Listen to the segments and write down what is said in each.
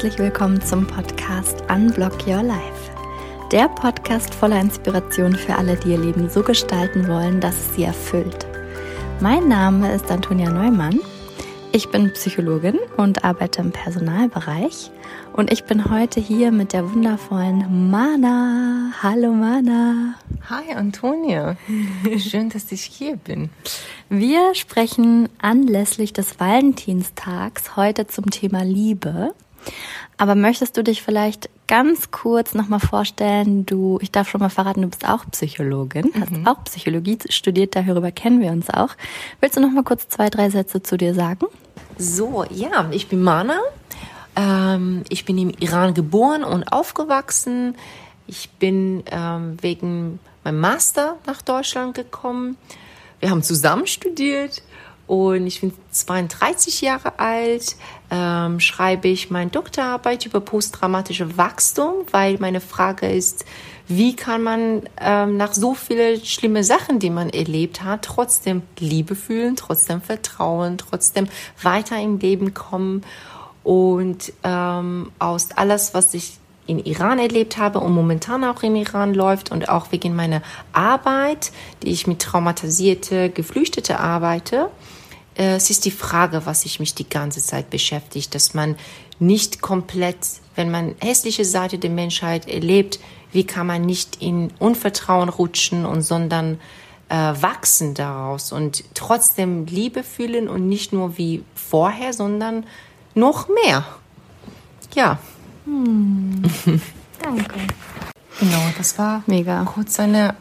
Herzlich willkommen zum Podcast Unblock Your Life. Der Podcast voller Inspiration für alle, die ihr Leben so gestalten wollen, dass es sie erfüllt. Mein Name ist Antonia Neumann. Ich bin Psychologin und arbeite im Personalbereich. Und ich bin heute hier mit der wundervollen Mana. Hallo Mana. Hi Antonia. Schön, dass ich hier bin. Wir sprechen anlässlich des Valentinstags heute zum Thema Liebe. Aber möchtest du dich vielleicht ganz kurz nochmal vorstellen? Du, ich darf schon mal verraten, du bist auch Psychologin, hast mhm. auch Psychologie studiert, darüber kennen wir uns auch. Willst du nochmal kurz zwei, drei Sätze zu dir sagen? So, ja, ich bin Mana. Ähm, ich bin im Iran geboren und aufgewachsen. Ich bin ähm, wegen meinem Master nach Deutschland gekommen. Wir haben zusammen studiert und ich bin 32 Jahre alt, ähm, schreibe ich meine Doktorarbeit über posttraumatische Wachstum, weil meine Frage ist, wie kann man ähm, nach so vielen schlimmen Sachen, die man erlebt hat, trotzdem Liebe fühlen, trotzdem Vertrauen, trotzdem weiter im Leben kommen und ähm, aus alles, was ich in Iran erlebt habe und momentan auch im Iran läuft und auch wegen meiner Arbeit, die ich mit traumatisierte Geflüchtete arbeite. Äh, es ist die Frage, was sich mich die ganze Zeit beschäftigt, dass man nicht komplett, wenn man hässliche Seite der Menschheit erlebt, wie kann man nicht in Unvertrauen rutschen und sondern äh, wachsen daraus und trotzdem Liebe fühlen und nicht nur wie vorher, sondern noch mehr. Ja. Hm. Danke. Genau, das war mega kurz eine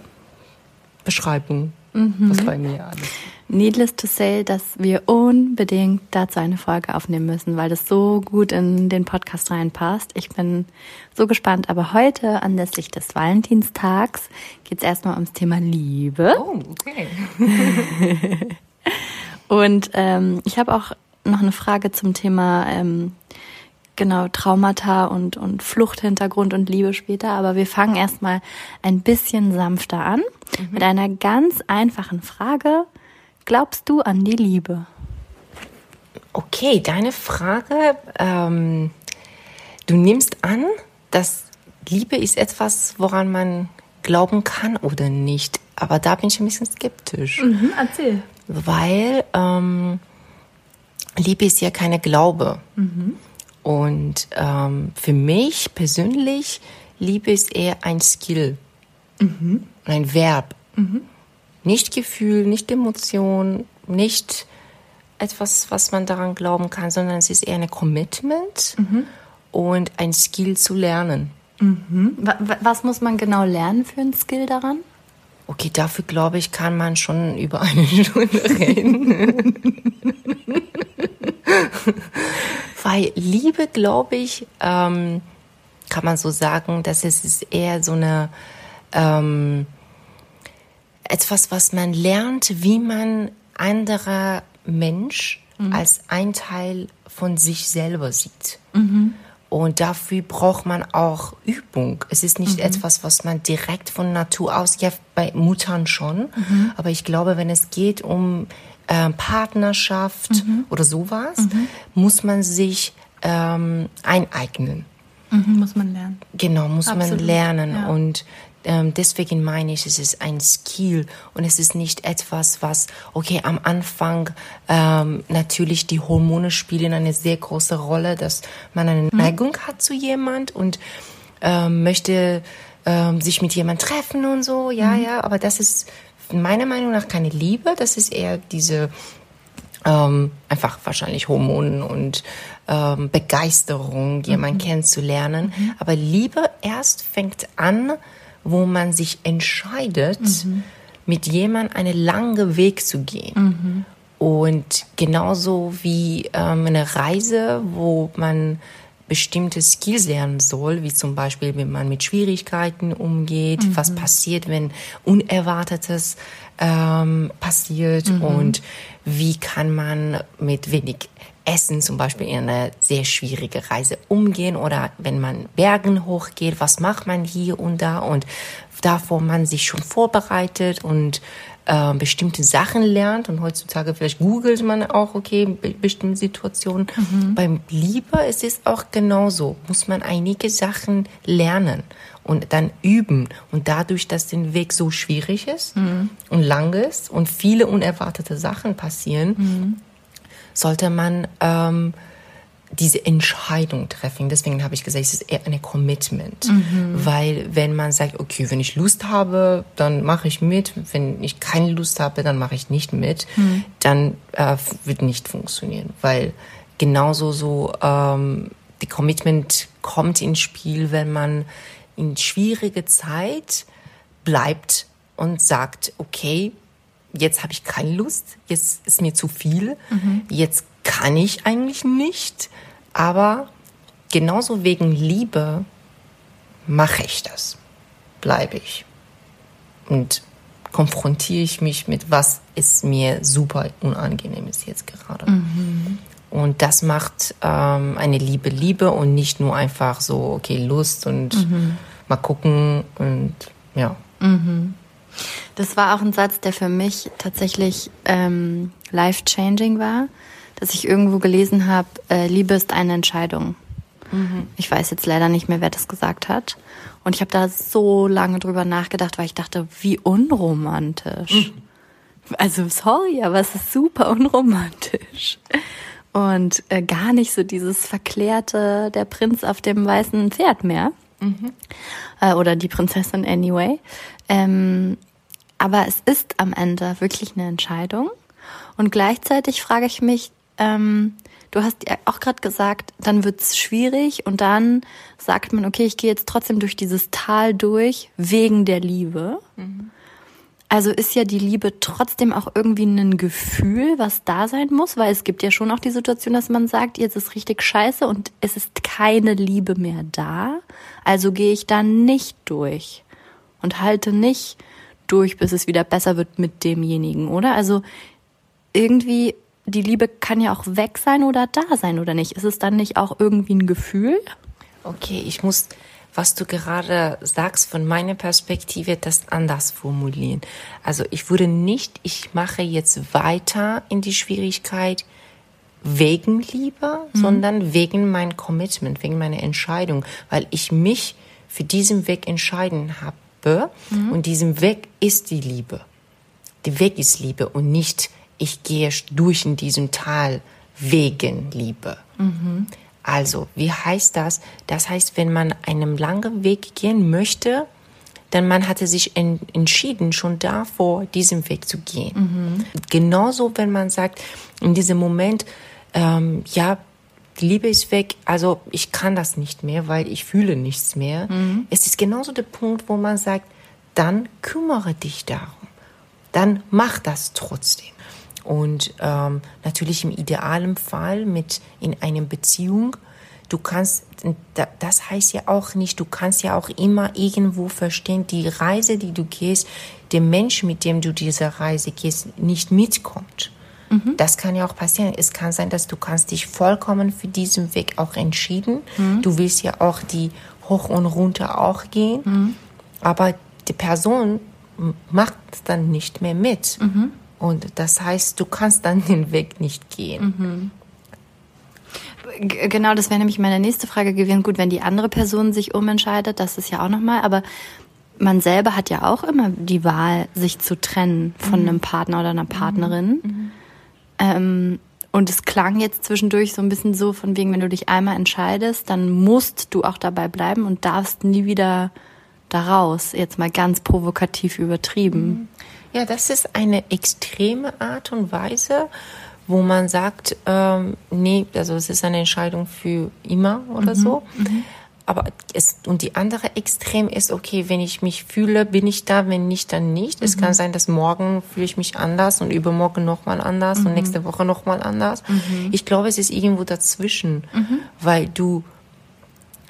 Beschreibung, mhm. was bei mir alles. Needless to say, dass wir unbedingt dazu eine Folge aufnehmen müssen, weil das so gut in den Podcast reinpasst. Ich bin so gespannt. Aber heute, anlässlich des Valentinstags, geht es erstmal ums Thema Liebe. Oh, okay. Und ähm, ich habe auch noch eine Frage zum Thema ähm, genau Traumata und, und Fluchthintergrund und Liebe später. Aber wir fangen erstmal ein bisschen sanfter an mhm. mit einer ganz einfachen Frage. Glaubst du an die Liebe? Okay, deine Frage. Ähm, du nimmst an, dass Liebe ist etwas, woran man glauben kann oder nicht. Aber da bin ich ein bisschen skeptisch. Mhm, erzähl. Weil ähm, Liebe ist ja keine Glaube. Mhm. Und ähm, für mich persönlich, Liebe ist eher ein Skill, mhm. ein Verb. Mhm. Nicht Gefühl, nicht Emotion, nicht etwas, was man daran glauben kann, sondern es ist eher ein Commitment mhm. und ein Skill zu lernen. Mhm. Was muss man genau lernen für ein Skill daran? Okay, dafür glaube ich, kann man schon über eine Stunde reden. Weil Liebe, glaube ich, ähm, kann man so sagen, dass es ist eher so eine ähm, etwas, was man lernt, wie man anderer Mensch mhm. als ein Teil von sich selber sieht. Mhm. Und dafür braucht man auch Übung. Es ist nicht mhm. etwas, was man direkt von Natur aus, ja, bei Muttern schon. Mhm. Aber ich glaube, wenn es geht um äh, Partnerschaft mhm. oder sowas, mhm. muss man sich ähm, eineignen. Mhm, muss man lernen. Genau, muss Absolut. man lernen. Ja. Und deswegen meine ich, es ist ein Skill und es ist nicht etwas, was, okay, am Anfang ähm, natürlich die Hormone spielen eine sehr große Rolle, dass man eine mhm. Neigung hat zu jemand und ähm, möchte ähm, sich mit jemand treffen und so, ja, mhm. ja, aber das ist meiner Meinung nach keine Liebe, das ist eher diese ähm, einfach wahrscheinlich Hormonen und ähm, Begeisterung, jemanden mhm. kennenzulernen. Mhm. Aber Liebe erst fängt an, wo man sich entscheidet, mhm. mit jemandem einen langen Weg zu gehen. Mhm. Und genauso wie ähm, eine Reise, wo man bestimmte Skills lernen soll, wie zum Beispiel, wenn man mit Schwierigkeiten umgeht, mhm. was passiert, wenn Unerwartetes ähm, passiert mhm. und wie kann man mit wenig Essen zum Beispiel in eine sehr schwierige Reise umgehen oder wenn man Bergen hochgeht, was macht man hier und da und davor man sich schon vorbereitet und äh, bestimmte Sachen lernt und heutzutage vielleicht googelt man auch, okay, be bestimmte Situationen. Mhm. Beim Liebe ist es auch genauso, muss man einige Sachen lernen und dann üben. Und dadurch, dass der Weg so schwierig ist mhm. und lang ist und viele unerwartete Sachen passieren, mhm. Sollte man ähm, diese Entscheidung treffen. Deswegen habe ich gesagt, es ist eher eine Commitment. Mhm. Weil wenn man sagt, okay, wenn ich Lust habe, dann mache ich mit. Wenn ich keine Lust habe, dann mache ich nicht mit. Mhm. Dann äh, wird nicht funktionieren. Weil genauso so ähm, die Commitment kommt ins Spiel, wenn man in schwierige Zeit bleibt und sagt, okay, jetzt habe ich keine Lust, jetzt ist mir zu viel, mhm. jetzt kann ich eigentlich nicht, aber genauso wegen Liebe mache ich das, bleibe ich und konfrontiere ich mich mit, was ist mir super unangenehm ist jetzt gerade. Mhm. Und das macht ähm, eine Liebe Liebe und nicht nur einfach so, okay, Lust und mhm. mal gucken und ja. Mhm. Das war auch ein Satz, der für mich tatsächlich ähm, life-changing war dass ich irgendwo gelesen habe, äh, Liebe ist eine Entscheidung. Mhm. Ich weiß jetzt leider nicht mehr, wer das gesagt hat. Und ich habe da so lange drüber nachgedacht, weil ich dachte, wie unromantisch. Mhm. Also sorry, aber es ist super unromantisch. Und äh, gar nicht so dieses verklärte, der Prinz auf dem weißen Pferd mehr. Mhm. Äh, oder die Prinzessin anyway. Ähm, aber es ist am Ende wirklich eine Entscheidung. Und gleichzeitig frage ich mich, ähm, du hast ja auch gerade gesagt, dann wird's schwierig und dann sagt man, okay, ich gehe jetzt trotzdem durch dieses Tal durch wegen der Liebe. Mhm. Also ist ja die Liebe trotzdem auch irgendwie ein Gefühl, was da sein muss, weil es gibt ja schon auch die Situation, dass man sagt, jetzt ist richtig scheiße und es ist keine Liebe mehr da. Also gehe ich da nicht durch und halte nicht durch, bis es wieder besser wird mit demjenigen, oder? Also irgendwie die Liebe kann ja auch weg sein oder da sein, oder nicht? Ist es dann nicht auch irgendwie ein Gefühl? Okay, ich muss, was du gerade sagst, von meiner Perspektive das anders formulieren. Also ich würde nicht, ich mache jetzt weiter in die Schwierigkeit wegen Liebe, mhm. sondern wegen mein Commitment, wegen meiner Entscheidung, weil ich mich für diesen Weg entscheiden habe mhm. und diesem Weg ist die Liebe. Der Weg ist Liebe und nicht ich gehe durch in diesem Tal wegen Liebe. Mhm. Also, wie heißt das? Das heißt, wenn man einen langen Weg gehen möchte, dann man hatte sich en entschieden, schon davor diesen Weg zu gehen. Mhm. Genauso, wenn man sagt, in diesem Moment, ähm, ja, die Liebe ist weg, also ich kann das nicht mehr, weil ich fühle nichts mehr. Mhm. Es ist genauso der Punkt, wo man sagt, dann kümmere dich darum. Dann mach das trotzdem. Und ähm, natürlich im idealen Fall mit in einer Beziehung. Du kannst, das heißt ja auch nicht, du kannst ja auch immer irgendwo verstehen, die Reise, die du gehst, der Mensch, mit dem du diese Reise gehst, nicht mitkommt. Mhm. Das kann ja auch passieren. Es kann sein, dass du kannst dich vollkommen für diesen Weg auch entschieden. Mhm. Du willst ja auch die hoch und runter auch gehen. Mhm. Aber die Person macht dann nicht mehr mit. Mhm. Und das heißt, du kannst dann den Weg nicht gehen. Mhm. Genau, das wäre nämlich meine nächste Frage gewesen. Gut, wenn die andere Person sich umentscheidet, das ist ja auch nochmal, aber man selber hat ja auch immer die Wahl, sich zu trennen von mhm. einem Partner oder einer Partnerin. Mhm. Ähm, und es klang jetzt zwischendurch so ein bisschen so, von wegen, wenn du dich einmal entscheidest, dann musst du auch dabei bleiben und darfst nie wieder daraus. Jetzt mal ganz provokativ übertrieben. Mhm. Ja, das ist eine extreme Art und Weise, wo man sagt, ähm, nee, also es ist eine Entscheidung für immer oder mhm. so. Mhm. Aber es, und die andere Extrem ist, okay, wenn ich mich fühle, bin ich da, wenn nicht, dann nicht. Mhm. Es kann sein, dass morgen fühle ich mich anders und übermorgen nochmal anders und mhm. nächste Woche nochmal anders. Mhm. Ich glaube, es ist irgendwo dazwischen, mhm. weil du,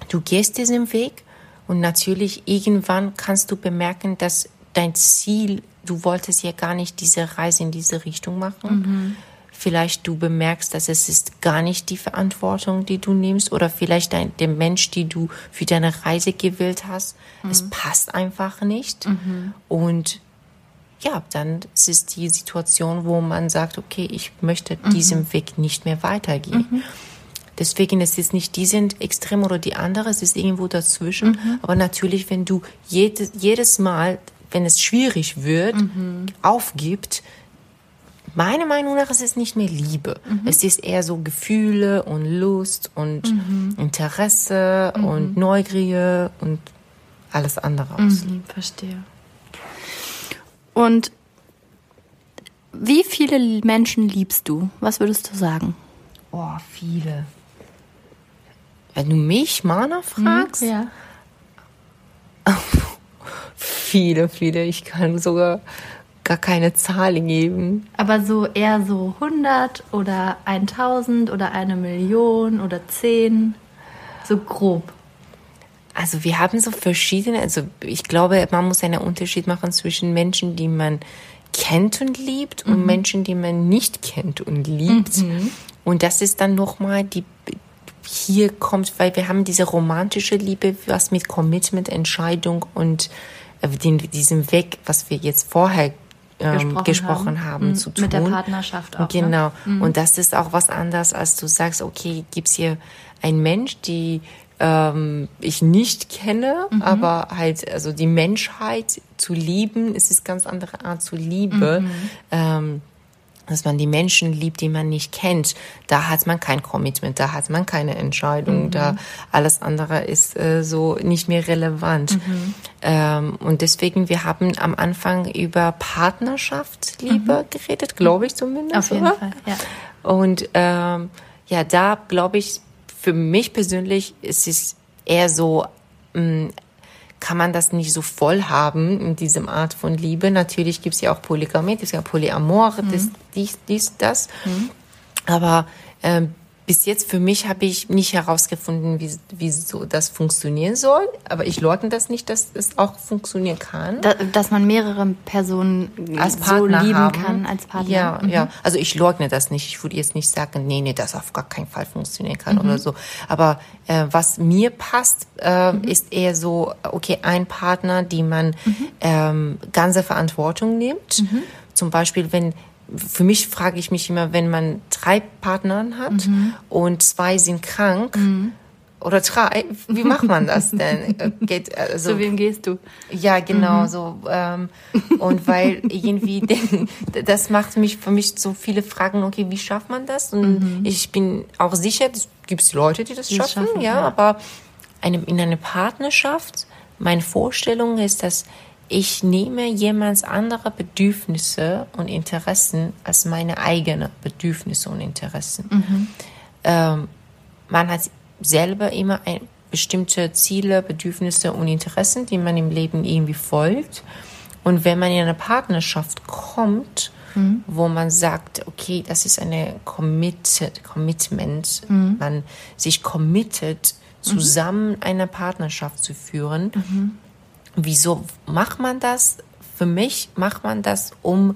du gehst diesen Weg und natürlich irgendwann kannst du bemerken, dass dein Ziel du wolltest ja gar nicht diese Reise in diese Richtung machen. Vielleicht du bemerkst, dass es ist gar nicht die Verantwortung, die du nimmst, oder vielleicht dein, der Mensch, die du für deine Reise gewählt hast, mhm. es passt einfach nicht. Mhm. Und ja, dann ist es die Situation, wo man sagt, okay, ich möchte mhm. diesem Weg nicht mehr weitergehen. Mhm. Deswegen es ist nicht die sind extrem oder die andere, es ist irgendwo dazwischen. Mhm. Aber natürlich, wenn du jedes, jedes Mal, wenn es schwierig wird, mhm. aufgibt, meiner Meinung nach ist es nicht mehr Liebe. Mhm. Es ist eher so Gefühle und Lust und mhm. Interesse mhm. und Neugier und alles andere aus. Mhm, verstehe. Und wie viele Menschen liebst du? Was würdest du sagen? Oh, viele. Wenn du mich, Mana, fragst? ja. viele, viele. Ich kann sogar gar keine Zahl geben. Aber so eher so 100 oder 1000 oder eine Million oder 10, so grob. Also wir haben so verschiedene, also ich glaube, man muss einen Unterschied machen zwischen Menschen, die man kennt und liebt mhm. und Menschen, die man nicht kennt und liebt. Mhm. Und das ist dann nochmal die, hier kommt, weil wir haben diese romantische Liebe, was mit Commitment, Entscheidung und äh, den, diesem Weg, was wir jetzt vorher gesprochen, gesprochen, haben, haben mhm. zu tun. Mit der Partnerschaft auch. Ne? Genau. Ne? Und das ist auch was anderes, als du sagst, okay, gibt's hier einen Mensch, die ähm, ich nicht kenne, mhm. aber halt, also die Menschheit zu lieben, es ist ganz andere Art zu Liebe. Mhm. Ähm, dass man die Menschen liebt, die man nicht kennt. Da hat man kein Commitment, da hat man keine Entscheidung, mhm. da alles andere ist äh, so nicht mehr relevant. Mhm. Ähm, und deswegen, wir haben am Anfang über Partnerschaft, Liebe mhm. geredet, glaube ich zumindest. Auf jeden oder? Fall, ja. Und ähm, ja, da glaube ich, für mich persönlich ist es eher so, mh, mm, kann man das nicht so voll haben in diesem Art von Liebe. Natürlich gibt es ja auch Polygamie, es ist ja Polyamor, mhm. das, dies, dies, das. Mhm. Aber ähm, bis jetzt für mich habe ich nicht herausgefunden, wie, wie so das funktionieren soll. Aber ich leugne das nicht, dass es auch funktionieren kann. Da, dass man mehrere Personen als Partner so lieben haben. kann als Partner. Ja, mhm. ja. Also ich leugne das nicht. Ich würde jetzt nicht sagen, nee, nee, das auf gar keinen Fall funktionieren kann mhm. oder so. Aber äh, was mir passt, äh, mhm. ist eher so, okay, ein Partner, die man mhm. ähm, ganze Verantwortung nimmt. Mhm. Zum Beispiel, wenn für mich frage ich mich immer, wenn man drei Partnern hat mhm. und zwei sind krank mhm. oder drei, wie macht man das denn? Geht, also, Zu wem gehst du? Ja, genau mhm. so. Ähm, und weil irgendwie, das macht mich für mich so viele Fragen. Okay, wie schafft man das? Und mhm. ich bin auch sicher, es gibt Leute, die das schaffen, schaffen, ja, ja. aber eine, in einer Partnerschaft, meine Vorstellung ist, dass ich nehme jemands andere Bedürfnisse und Interessen als meine eigenen Bedürfnisse und Interessen. Mhm. Ähm, man hat selber immer ein, bestimmte Ziele, Bedürfnisse und Interessen, die man im Leben irgendwie folgt. Und wenn man in eine Partnerschaft kommt, mhm. wo man sagt, okay, das ist eine committed, Commitment, mhm. man sich committet, mhm. zusammen eine Partnerschaft zu führen, mhm. Wieso macht man das? Für mich macht man das, um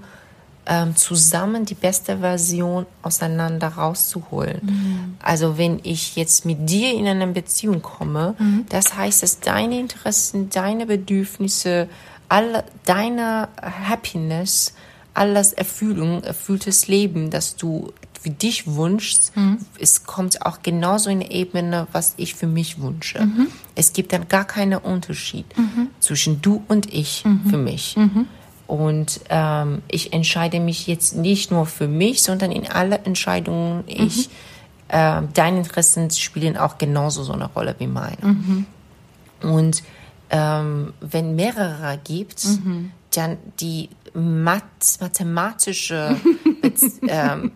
ähm, zusammen die beste Version auseinander rauszuholen. Mhm. Also wenn ich jetzt mit dir in eine Beziehung komme, mhm. das heißt, dass deine Interessen, deine Bedürfnisse, alle deine Happiness, alles Erfüllung, erfülltes Leben, das du für dich wünschst, mhm. es kommt auch genauso in der Ebene, was ich für mich wünsche. Mhm. Es gibt dann gar keinen Unterschied mhm. zwischen du und ich mhm. für mich. Mhm. Und ähm, ich entscheide mich jetzt nicht nur für mich, sondern in alle Entscheidungen ich, äh, deine Interessen spielen auch genauso so eine Rolle wie meine. Und ähm, wenn mehrere gibt, dann die Math mathematische ähm,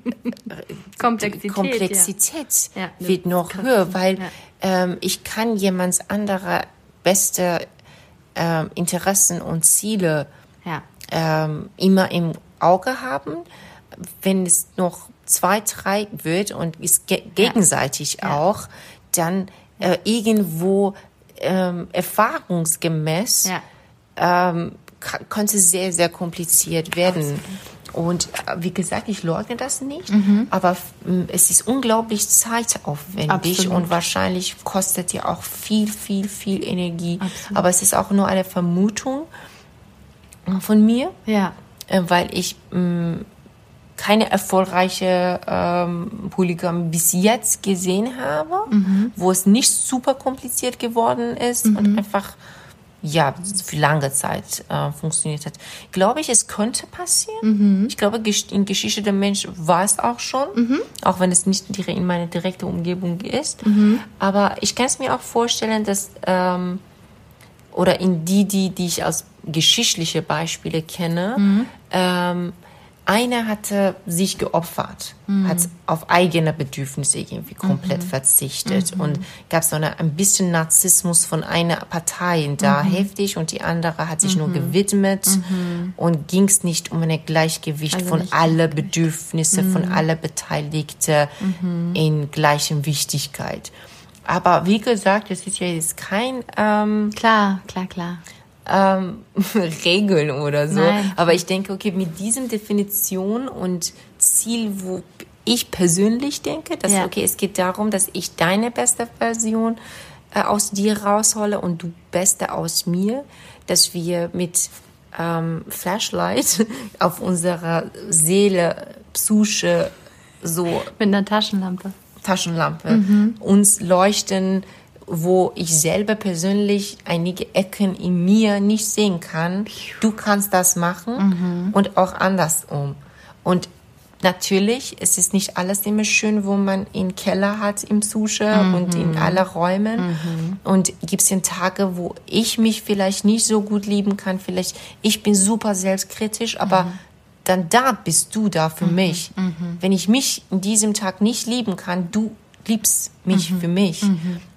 Komplexität, Komplexität ja. wird noch höher, weil ja. ähm, ich kann jemands anderer beste ähm, Interessen und Ziele ja. ähm, immer im Auge haben. Wenn es noch zwei, drei wird und ist ge gegenseitig auch, dann äh, irgendwo ähm, erfahrungsgemäß ähm, könnte sehr, sehr kompliziert werden. Absolut. Und äh, wie gesagt, ich leugne das nicht, mhm. aber es ist unglaublich zeitaufwendig Absolut. und wahrscheinlich kostet ja auch viel, viel, viel Energie. Absolut. Aber es ist auch nur eine Vermutung von mir. Ja. äh, weil ich mh, keine erfolgreiche ähm, Polygam bis jetzt gesehen habe, wo es nicht super kompliziert geworden ist und einfach ja für lange Zeit äh, funktioniert hat. Glaube ich, es könnte passieren. Ich glaube, in Geschichte der Mensch war es auch schon, auch wenn es nicht in meine direkte Umgebung ist. Aber ich kann es mir auch vorstellen, dass ähm, oder in die, die, die ich als geschichtliche Beispiele kenne, ähm, einer hatte sich geopfert, hat auf eigene Bedürfnisse irgendwie komplett verzichtet. Und gab so eine, ein bisschen Narzissmus von einer Partei da heftig und die andere hat sich nur gewidmet und ging es nicht um ein Gleichgewicht Also von alle Bedürfnisse von alle Beteiligte in gleichem Wichtigkeit. Aber wie gesagt, es ist ja jetzt kein ähm, Klar, klar, klar. Ähm, Regeln oder so. Nein. Aber ich denke, okay, mit diesem Definition und Ziel, wo ich persönlich denke, dass, Ja. okay, es geht darum, dass ich deine beste Version äh, aus dir raushole und du beste aus mir, dass wir mit ähm, Flashlight auf unserer Seele, Psyche so Mit einer Taschenlampe. Taschenlampe uns leuchten, wo ich selber persönlich einige Ecken in mir nicht sehen kann. Du kannst das machen und auch andersrum. Und natürlich, es ist nicht alles immer schön, wo man in Keller hat im Susche und in alle Räumen. Und gibt es Tage, wo ich mich vielleicht nicht so gut lieben kann. Vielleicht, ich bin super selbstkritisch, aber dann da bist du da für mich. Wenn ich mich in diesem Tag nicht lieben kann, du liebst mich für mich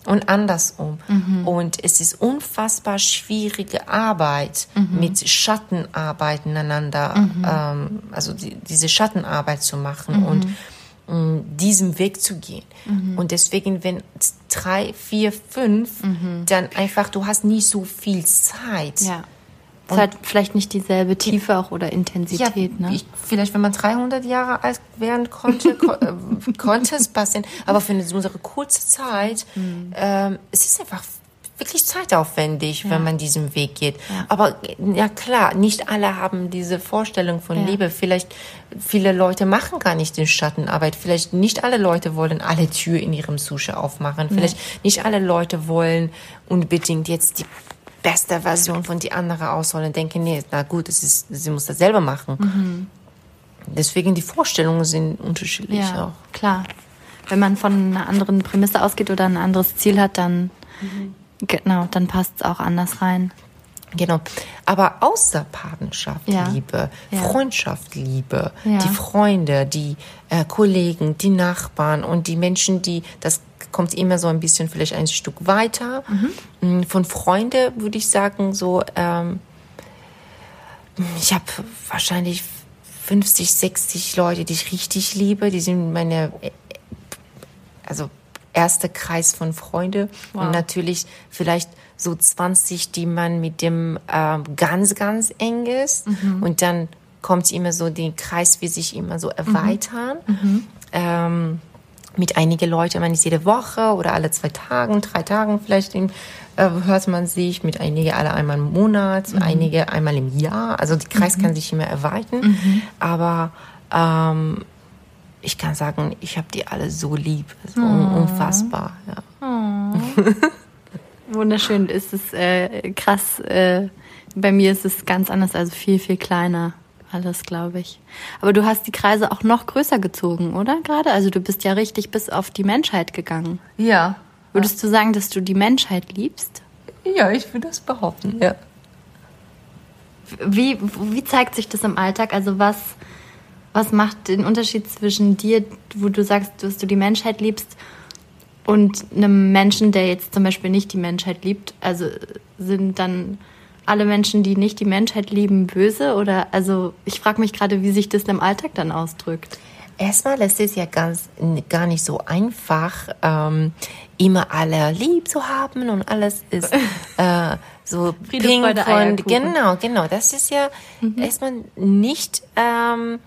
und andersrum. Und es ist unfassbar schwierige Arbeit mit Schattenarbeit ineinander, ähm, also die, diese Schattenarbeit zu machen und um diesem Weg zu gehen. Und deswegen, wenn drei, vier, fünf, dann einfach, du hast nicht so viel Zeit. Ja. Es hat vielleicht nicht dieselbe Tiefe auch oder Intensität, ne? ich, vielleicht, wenn man 300 Jahre alt werden konnte, ko äh, konnte es passieren. Aber für unsere kurze Zeit, Mhm. ähm, es ist einfach wirklich zeitaufwendig, Ja. wenn man diesen Weg geht. Ja. Aber ja klar, nicht alle haben diese Vorstellung von Ja. Liebe. Vielleicht viele Leute machen gar nicht den Schattenarbeit. Vielleicht nicht alle Leute wollen alle Tür in ihrem Sushi aufmachen. Vielleicht nicht alle Leute wollen unbedingt jetzt die beste Version von die andere ausholen. Denken, nee, na gut, es ist, sie muss das selber machen. Mhm. Deswegen die Vorstellungen sind unterschiedlich Ja, auch. klar. Wenn man von einer anderen Prämisse ausgeht oder ein anderes Ziel hat, dann genau, dann passt es auch anders rein. Genau. Aber außer Partnerschaft, Ja. Liebe, Ja. Freundschaft, Liebe, Ja. die Freunde, die äh, Kollegen, die Nachbarn und die Menschen, die, das kommt immer so ein bisschen vielleicht ein Stück weiter. Mm, Von Freunde würde ich sagen, so, ähm, ich habe wahrscheinlich 50, 60 Leute, die ich richtig liebe. Die sind meine, äh, also erster Kreis von Freunde Wow. und natürlich vielleicht so 20, die man mit dem ähm, ganz, ganz eng ist. Und dann kommt immer so den Kreis, wie sich immer so erweitern. Ähm, mit einigen Leuten, man ist jede Woche oder alle zwei Tagen, drei Tagen vielleicht äh, hört man sich, mit einigen alle einmal im Monat, einige einmal im Jahr. Also die Kreis kann sich immer erweitern. Aber ähm, ich kann sagen, ich habe die alle so lieb. So un unfassbar. Ja. Wunderschön ist es äh, krass. Äh, bei mir ist es ganz anders, also viel, viel kleiner. Alles, glaube ich. Aber du hast die Kreise auch noch größer gezogen, oder? Gerade? Also du bist ja richtig bis auf die Menschheit gegangen. ja. Würdest du sagen, dass du die Menschheit liebst? Ja, ich würde das behaupten. Ja. Wie, wie zeigt sich das im Alltag? Also was, was macht den Unterschied zwischen dir, wo du sagst, dass du die Menschheit liebst, und einem Menschen, der jetzt zum Beispiel nicht die Menschheit liebt? Also sind dann alle Menschen, die nicht die Menschheit lieben, böse? Oder also ich frage mich gerade, wie sich das im Alltag dann ausdrückt. Erstmal ist es ja ganz, gar nicht so einfach, ähm, immer alle lieb zu haben und alles ist äh, so Friede, pink Freude, und genau, genau. Das ist ja erstmal nicht, ähm,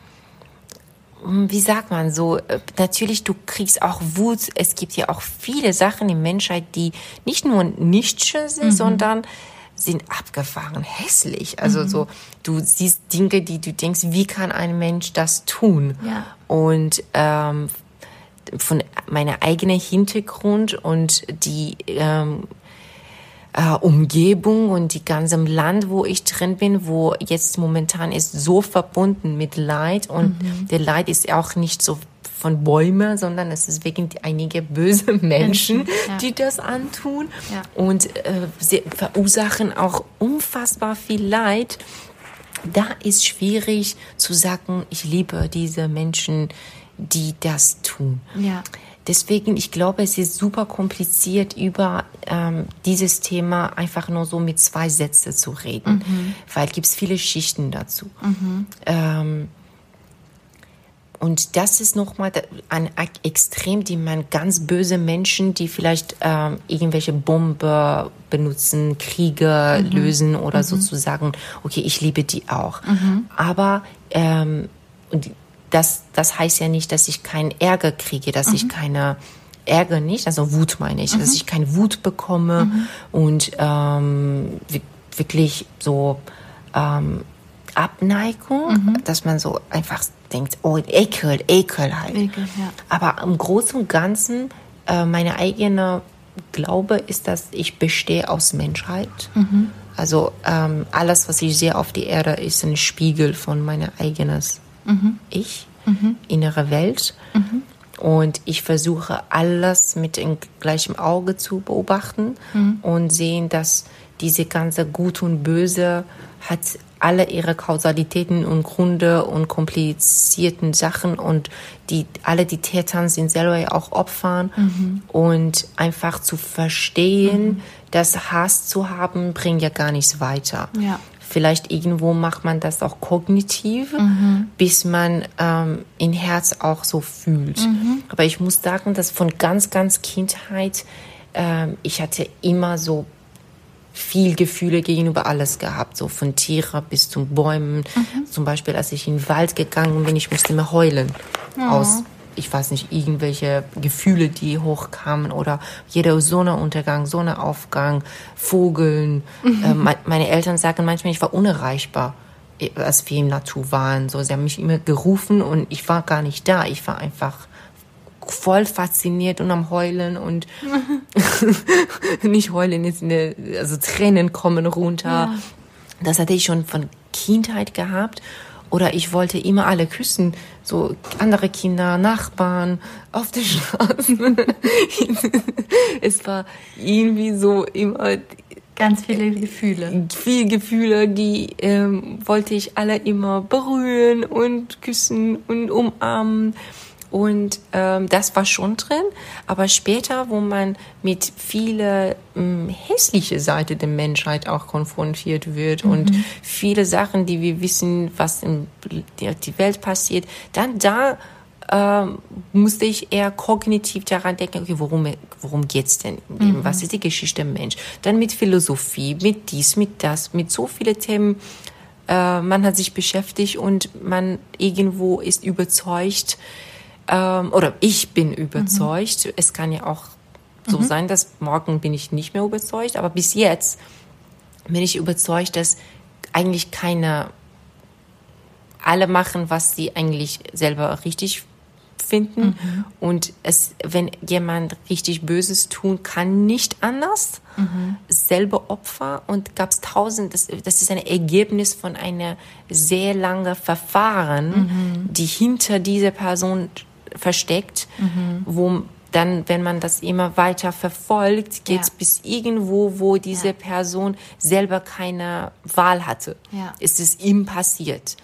wie sagt man so, äh, natürlich du kriegst auch Wut. Es gibt ja auch viele Sachen in Menschheit, die nicht nur nicht schön sind, sondern sind abgefahren hässlich. Also mhm. so, du siehst Dinge, die du denkst, wie kann ein Mensch das tun? Ja. Und ähm, von meiner eigenen Hintergrund und die ähm, äh, Umgebung und die ganze Land, wo ich drin bin, wo jetzt momentan ist so verbunden mit Leid und mhm. der Leid ist auch nicht so von Bäumen, sondern es ist wegen einiger böse Menschen, ja. die das antun ja. und äh, sie verursachen auch unfassbar viel Leid. Da ist schwierig zu sagen, ich liebe diese Menschen, die das tun. Ja. Deswegen, ich glaube, es ist super kompliziert, über ähm, dieses Thema einfach nur so mit zwei Sätzen zu reden, mhm. weil es gibt viele Schichten dazu. Mhm. Ähm, und das ist nochmal ein Extrem, die man ganz böse Menschen, die vielleicht ähm, irgendwelche Bombe benutzen, Kriege mhm. lösen oder mhm. sozusagen, okay, ich liebe die auch. Mhm. Aber ähm, das, das heißt ja nicht, dass ich keinen Ärger kriege, dass ich mhm. keine Ärger nicht, also Wut meine ich, dass mhm. ich keine Wut bekomme mhm. und ähm, wirklich so ähm, Abneigung, dass man so einfach denkt, oh, Ekel, Ekel halt. Ekel, ja. Aber im Großen und Ganzen, äh, meine eigene Glaube ist, dass ich bestehe aus Menschheit. Mhm. Also ähm, alles, was ich sehe auf der Erde, ist ein Spiegel von meiner eigenen mhm. Ich, mhm. innere Welt. Mhm. Und ich versuche alles mit dem gleichen Auge zu beobachten mhm. und sehen, dass diese ganze Gut und Böse hat alle ihre Kausalitäten und Gründe und komplizierten Sachen und die alle die Täter sind selber auch Opfern mhm. und einfach zu verstehen, mhm. dass Hass zu haben bringt ja gar nichts weiter. Ja. Vielleicht irgendwo macht man das auch kognitiv, mhm. bis man ähm, in Herz auch so fühlt. Mhm. Aber ich muss sagen, dass von ganz, ganz Kindheit, ähm, ich hatte immer so viel Gefühle gegenüber alles gehabt, so von Tieren bis zu Bäumen. Mhm. Zum Beispiel, als ich in den Wald gegangen bin, ich musste immer heulen. Ja. Aus, ich weiß nicht, irgendwelche Gefühle, die hochkamen oder jeder Sonnenuntergang, Sonnenaufgang, Vogeln. Mhm. Äh, me meine Eltern sagen manchmal, ich war unerreichbar als wir im Natur waren. So, sie haben mich immer gerufen und ich war gar nicht da. Ich war einfach voll fasziniert und am Heulen und nicht heulen, jetzt eine, also Tränen kommen runter. Ja. Das hatte ich schon von Kindheit gehabt. Oder ich wollte immer alle küssen, so andere Kinder, Nachbarn auf der Straße. es war irgendwie so immer ganz viele Gefühle. Viele Gefühle, die ähm, wollte ich alle immer berühren und küssen und umarmen. Und ähm, das war schon drin. Aber später, wo man mit viele ähm, hässliche Seite der Menschheit auch konfrontiert wird mhm. und viele Sachen, die wir wissen, was in der die Welt passiert, dann da ähm, musste ich eher kognitiv daran denken, okay, worum, worum geht's denn Mhm. Was ist die Geschichte des Mensch? Dann mit Philosophie, mit dies, mit das, mit so vielen Themen. Äh, man hat sich beschäftigt und man irgendwo ist überzeugt, ähm, oder ich bin überzeugt. Mhm. Es kann ja auch so mhm. sein, dass morgen bin ich nicht mehr überzeugt, aber bis jetzt bin ich überzeugt, dass eigentlich keine alle machen, was sie eigentlich selber richtig finden. Mhm. Und es, wenn jemand richtig Böses tun kann, nicht anders. Mhm. Selbe Opfer und gab es tausend, das, das ist ein Ergebnis von einer sehr langen Verfahren, mhm. die hinter dieser Person versteckt, mhm. wo dann, wenn man das immer weiter verfolgt, geht es ja. bis irgendwo, wo diese ja. Person selber keine Wahl hatte. Ja. Ist es ihm passiert.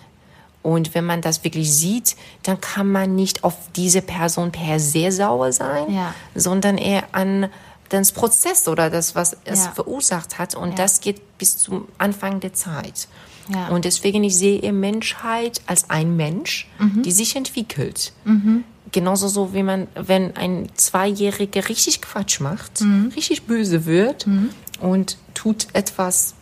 Und wenn man das wirklich sieht, dann kann man nicht auf diese Person per se sauer sein, ja. sondern eher an das Prozess oder das, was es verursacht hat. Und das geht bis zum Anfang der Zeit. Und deswegen, ich sehe Menschheit als ein Mensch, mhm. die sich entwickelt. Mhm genauso so, wie man, wenn ein Zweijähriger richtig Quatsch macht, mhm. richtig böse wird mhm. und tut etwas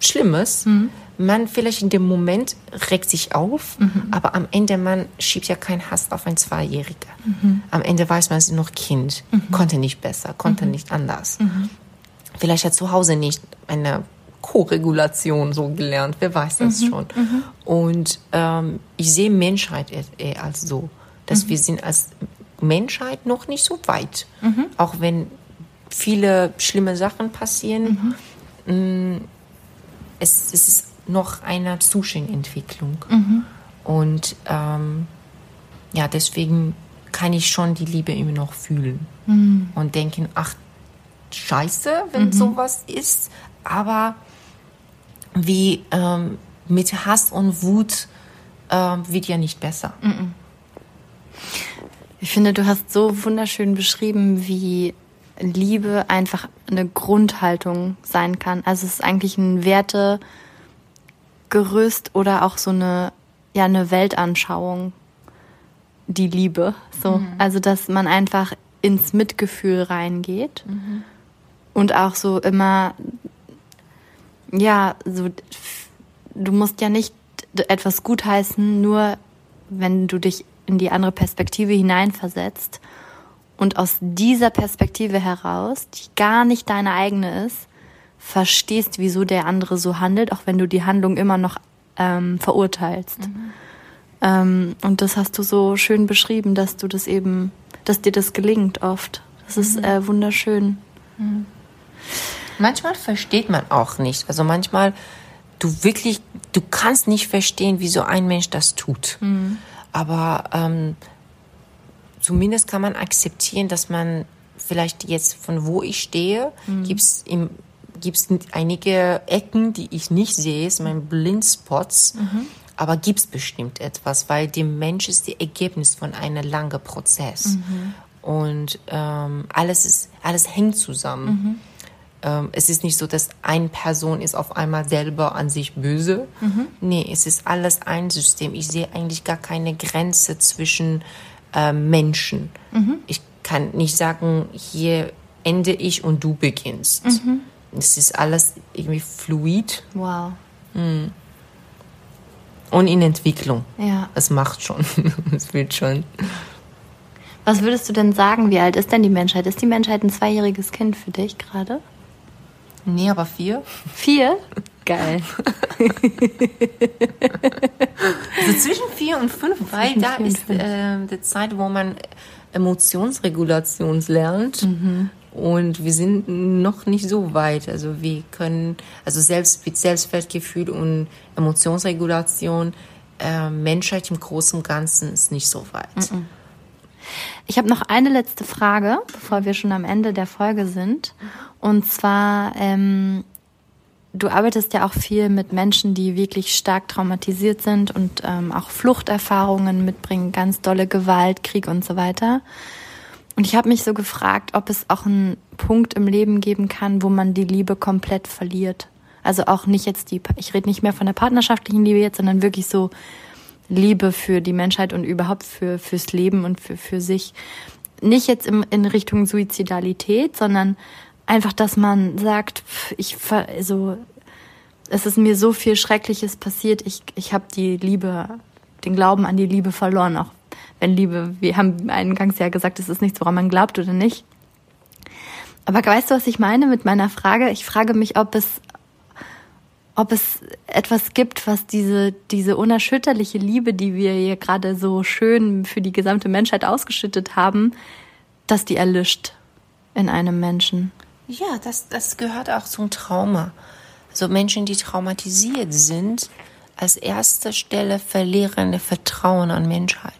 Schlimmes, mhm. man vielleicht in dem Moment regt sich auf, mhm. aber am Ende man schiebt ja keinen Hass auf ein Zweijähriger. Mhm. Am Ende weiß man, es ist noch Kind, mhm. konnte nicht besser, konnte nicht anders. Vielleicht hat zu Hause nicht eine Co-Regulation so gelernt, wer weiß das schon. Und ähm, ich sehe Menschheit eher als so, dass wir sind als Menschheit noch nicht so weit. Auch wenn viele schlimme Sachen passieren, mh, es, es ist noch eine Zuschauerentwicklung. Und ähm, ja, deswegen kann ich schon die Liebe immer noch fühlen und denken, ach, scheiße, wenn sowas ist, aber wie ähm, mit Hass und Wut ähm, wird ja nicht besser. Ich finde, du hast so wunderschön beschrieben, wie Liebe einfach eine Grundhaltung sein kann. Also es ist eigentlich ein Wertegerüst oder auch so eine, ja, eine Weltanschauung, die Liebe. So. Also, dass man einfach ins Mitgefühl reingeht und auch so immer, ja, so, du musst ja nicht etwas gutheißen, nur wenn du dich in die andere Perspektive hineinversetzt und aus dieser Perspektive heraus, die gar nicht deine eigene ist, verstehst, wieso der andere so handelt, auch wenn du die Handlung immer noch ähm, verurteilst. Ähm, und das hast du so schön beschrieben, dass du das eben, dass dir das gelingt oft. Das ist äh, wunderschön. Manchmal versteht man auch nicht. Also manchmal, du wirklich, du kannst nicht verstehen, wieso ein Mensch das tut. Aber ähm, zumindest kann man akzeptieren, dass man vielleicht jetzt von wo ich stehe, gibt's im gibt's einige Ecken, die ich nicht sehe, ist mein Blindspots. Aber gibt's bestimmt etwas, weil der Mensch ist das Ergebnis von einem langen Prozess. Und ähm, alles ist, alles hängt zusammen. Ähm, es ist nicht so, dass eine Person ist auf einmal selber an sich böse. Nee, es ist alles ein System. Ich sehe eigentlich gar keine Grenze zwischen äh, Menschen. Ich kann nicht sagen, hier ende ich und du beginnst. Es ist alles irgendwie fluid Wow. und in Entwicklung. Ja. Es macht schon. es wird schon. Was würdest du denn sagen, wie alt ist denn die Menschheit? Ist die Menschheit ein zweijähriges Kind für dich gerade? Nee, aber vier. Vier? Geil. Also zwischen vier und fünf, weil da ist äh, die Zeit, wo man Emotionsregulation lernt. Und wir sind noch nicht so weit. Also wir können, also selbst mit Selbstwertgefühl und Emotionsregulation, äh, Menschheit im Großen und Ganzen ist nicht so weit. Ich habe noch eine letzte Frage, bevor wir schon am Ende der Folge sind. Und zwar, ähm, du arbeitest ja auch viel mit Menschen, die wirklich stark traumatisiert sind und ähm, auch Fluchterfahrungen mitbringen, ganz dolle Gewalt, Krieg und so weiter. Und ich habe mich so gefragt, ob es auch einen Punkt im Leben geben kann, wo man die Liebe komplett verliert. Also auch nicht jetzt die, ich rede nicht mehr von der partnerschaftlichen Liebe jetzt, sondern wirklich so Liebe für die Menschheit und überhaupt für fürs Leben und für für sich. Nicht jetzt im, in Richtung Suizidalität, sondern einfach, dass man sagt, ich also es ist mir so viel Schreckliches passiert. Ich ich habe die Liebe, den Glauben an die Liebe verloren. Auch wenn Liebe, wir haben eingangs ja gesagt, es ist nichts, woran man glaubt oder nicht. Aber weißt du, was ich meine mit meiner Frage? Ich frage mich, ob es ob es etwas gibt, was diese, diese unerschütterliche Liebe, die wir hier gerade so schön für die gesamte Menschheit ausgeschüttet haben, dass die erlischt in einem Menschen. Ja, das, das gehört auch zum Trauma. Also Menschen, die traumatisiert sind, als erste Stelle verlieren ihr Vertrauen an Menschheit.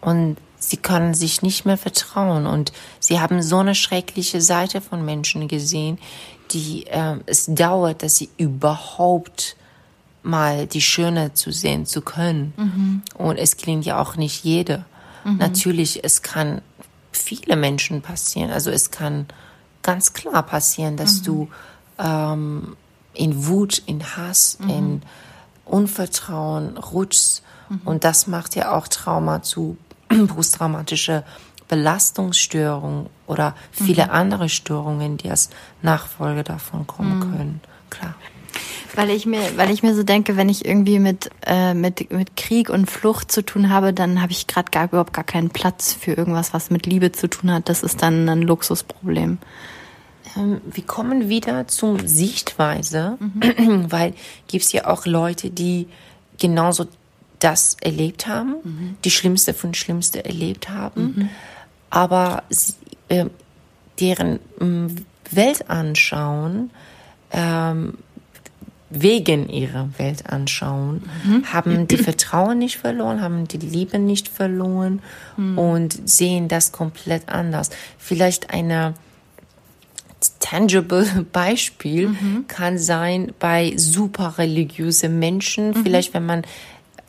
Und sie können sich nicht mehr vertrauen. Und sie haben so eine schreckliche Seite von Menschen gesehen, die ähm, es dauert, dass sie überhaupt mal die Schöne zu sehen zu können. Und es gelingt ja auch nicht jede. Natürlich, es kann viele Menschen passieren. Also es kann ganz klar passieren, dass du ähm, in Wut, in Hass, in Unvertrauen rutschst. Und das macht ja auch Trauma zu posttraumatische Belastungsstörung oder viele andere Störungen, die als Nachfolge davon kommen können. Klar. Weil ich mir, weil ich mir so denke, wenn ich irgendwie mit, äh, mit, mit Krieg und Flucht zu tun habe, dann habe ich gerade gar überhaupt gar keinen Platz für irgendwas, was mit Liebe zu tun hat. Das ist dann ein Luxusproblem. ähm, wir kommen wieder zum Sichtweise, mhm. weil gibt es ja auch Leute, die genauso das erlebt haben, mhm. die Schlimmste von Schlimmste erlebt haben, mhm. aber sie, äh, deren äh, Weltanschauen ähm, wegen ihrer Weltanschauen mhm. haben die Vertrauen nicht verloren, haben die Liebe nicht verloren mhm. und sehen das komplett anders. Vielleicht eine tangible Beispiel mhm. kann sein bei super religiösen Menschen, mhm. vielleicht wenn man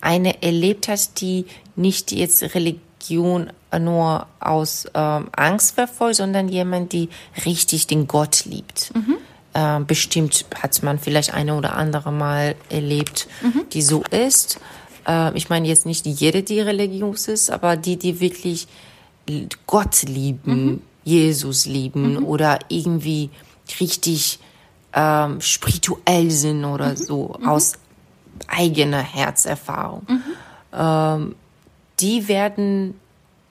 eine erlebt hat, die nicht jetzt Religion nur aus ähm, Angst verfolgt, sondern jemand, die richtig den Gott liebt. Mhm. Ähm, bestimmt hat man vielleicht eine oder andere Mal erlebt, mhm. die so ist. Äh, ich meine jetzt nicht jede, die religiös ist, aber die, die wirklich Gott lieben, mhm. Jesus lieben mhm. oder irgendwie richtig ähm, spirituell sind oder mhm. so mhm. aus eigener Herzerfahrung. Mhm. Ähm, die werden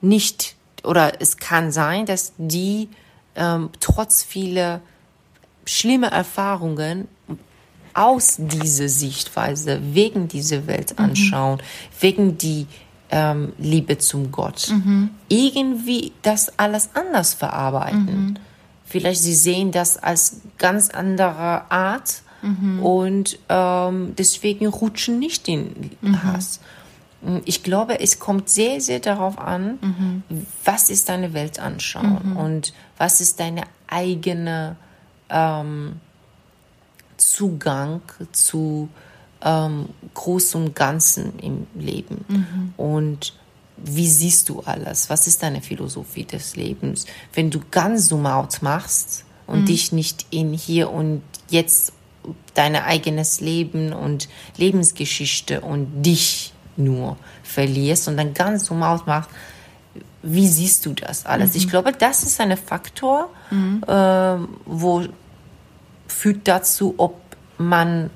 nicht oder es kann sein, dass die ähm, trotz vieler schlimme Erfahrungen aus dieser Sichtweise, wegen dieser Welt anschauen, mhm. wegen die ähm, Liebe zum Gott, mhm. irgendwie das alles anders verarbeiten. Mhm. Vielleicht sie sehen das als ganz andere Art mhm. und ähm, deswegen rutschen nicht in mhm. Hass. Ich glaube, es kommt sehr, sehr darauf an, mhm. was ist deine Weltanschauung und was ist deine eigene ähm, Zugang zu ähm, Groß und Ganzen im Leben. Mhm. Und wie siehst du alles? Was ist deine Philosophie des Lebens? Wenn du ganz zoom out machst und mhm. dich nicht in hier und jetzt dein eigenes Leben und Lebensgeschichte und dich nur verlierst und dann ganz out machst, wie siehst du das alles? Mhm. Ich glaube, das ist ein Faktor, mhm. äh, wo führt dazu, ob man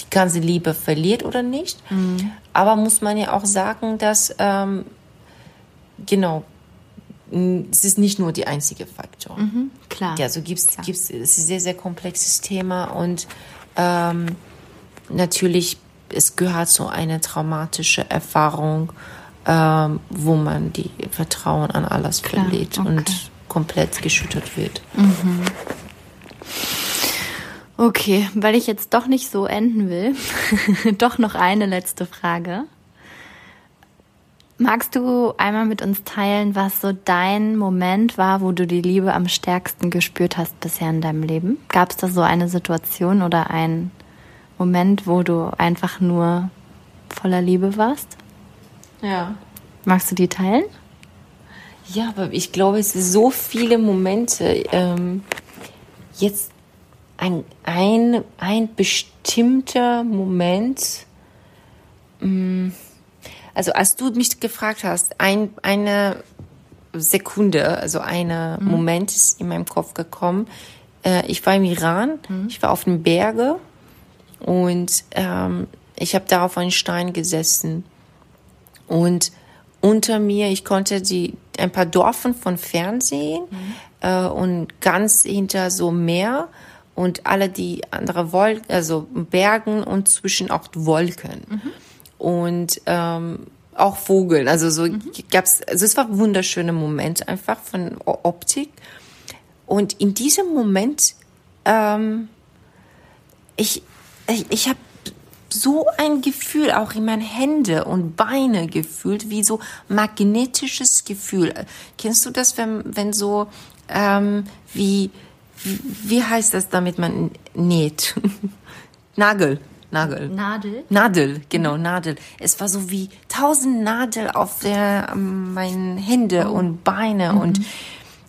die ganze Liebe verliert oder nicht. Mhm. Aber muss man ja auch sagen, dass ähm, genau es ist nicht nur die einzige Faktor. Mhm, klar. Ja, so gibt's klar. gibt's es ist ein sehr sehr komplexes Thema und ähm, natürlich es gehört zu einer traumatischen Erfahrung, ähm, wo man die Vertrauen an alles klar, verliert okay. und komplett geschüttert wird. Mhm. Okay, weil ich jetzt doch nicht so enden will, doch noch eine letzte Frage. Magst du einmal mit uns teilen, was so dein Moment war, wo du die Liebe am stärksten gespürt hast bisher in deinem Leben? Gab es da so eine Situation oder einen Moment, wo du einfach nur voller Liebe warst? Ja. Magst du die teilen? Ja, aber ich glaube, es sind so viele Momente. Ähm, jetzt ein, ein, ein bestimmter Moment, mm, also als du mich gefragt hast, ein, eine Sekunde, also ein mhm. Moment ist in meinem Kopf gekommen. Äh, ich war im Iran, mhm. ich war auf den Berge und ähm, ich habe da auf einem Stein gesessen und unter mir, ich konnte die ein paar Dörfer von Fernsehen mhm. äh, und ganz hinter so Meer und alle die andere Wolken, also Bergen und zwischen auch Wolken. Mhm. Und ähm, auch Vogeln. Also so mhm. gab's, also es war ein wunderschöner Moment einfach von Optik. Und in diesem Moment, ähm, ich, ich, ich habe so ein Gefühl auch in meinen Hände und Beine gefühlt, wie so magnetisches Gefühl. Kennst du das, wenn, wenn so ähm, wie wie heißt das, damit man näht? Nagel. Nagel. Nadel? Nadel, genau, Nadel. Es war so wie tausend Nadel auf der, um, meinen Hände oh. und Beine mhm. und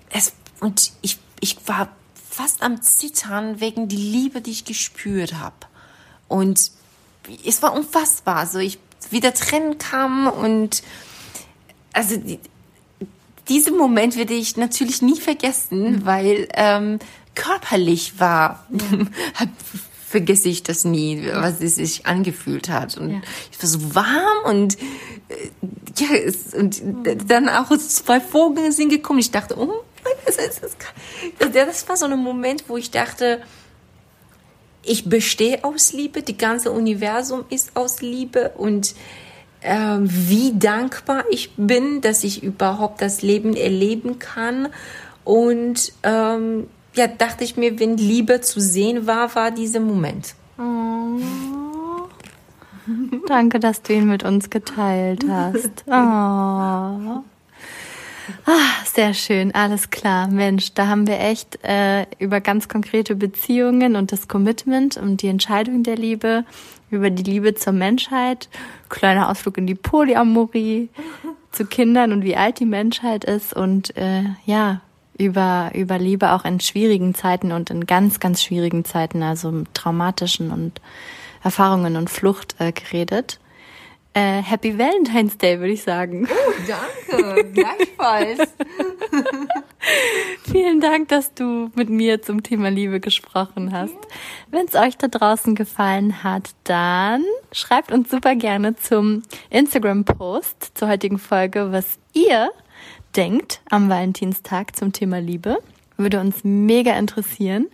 es, und ich, ich war fast am Zittern wegen die Liebe, die ich gespürt habe. Und es war unfassbar. Also ich wieder Tränen kam und also die, diesen Moment werde ich natürlich nie vergessen, mhm. weil ähm, körperlich war, ja. vergesse ich das nie, was es sich angefühlt hat. Und ja. ich war so warm und äh, ja, es, und dann auch zwei Vögel sind gekommen. Ich dachte, oh, Das war so ein Moment, wo ich dachte, ich bestehe aus Liebe, die ganze Universum ist aus Liebe und äh, wie dankbar ich bin, dass ich überhaupt das Leben erleben kann. Und ähm, ja, dachte ich mir, wenn Liebe zu sehen war, war dieser Moment. Oh. Danke, dass du ihn mit uns geteilt hast. Oh. Ah, sehr schön, alles klar. Mensch, da haben wir echt äh, über ganz konkrete Beziehungen und das Commitment und die Entscheidung der Liebe, über die Liebe zur Menschheit, kleiner Ausflug in die Polyamorie, zu Kindern und wie alt die Menschheit ist und äh, ja, über, über Liebe auch in schwierigen Zeiten und in ganz, ganz schwierigen Zeiten, also traumatischen und Erfahrungen und Flucht äh, geredet. Äh, Happy Valentine's Day, würde ich sagen. Oh, danke. Gleichfalls. Vielen Dank, dass du mit mir zum Thema Liebe gesprochen hast. Wenn es euch da draußen gefallen hat, dann schreibt uns super gerne zum Instagram-Post zur heutigen Folge, was ihr denkt am Valentinstag zum Thema Liebe. Würde uns mega interessieren.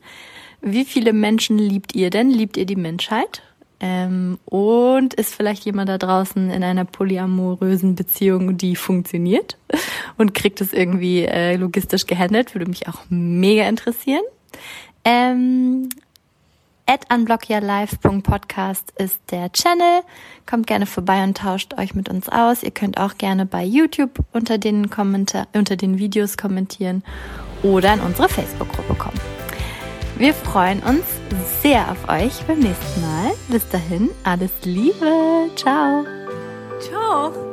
Wie viele Menschen liebt ihr denn? Liebt ihr die Menschheit? Ähm, und ist vielleicht jemand da draußen in einer polyamorösen Beziehung, die funktioniert und kriegt es irgendwie äh, logistisch gehandelt? Würde mich auch mega interessieren. Ähm, at unblockyourlife.podcast ist der Channel. Kommt gerne vorbei und tauscht euch mit uns aus. Ihr könnt auch gerne bei YouTube unter den, Kommentar unter den Videos kommentieren oder in unsere Facebook-Gruppe kommen. Wir freuen uns sehr auf euch beim nächsten Mal. Bis dahin, alles Liebe. Ciao. Ciao.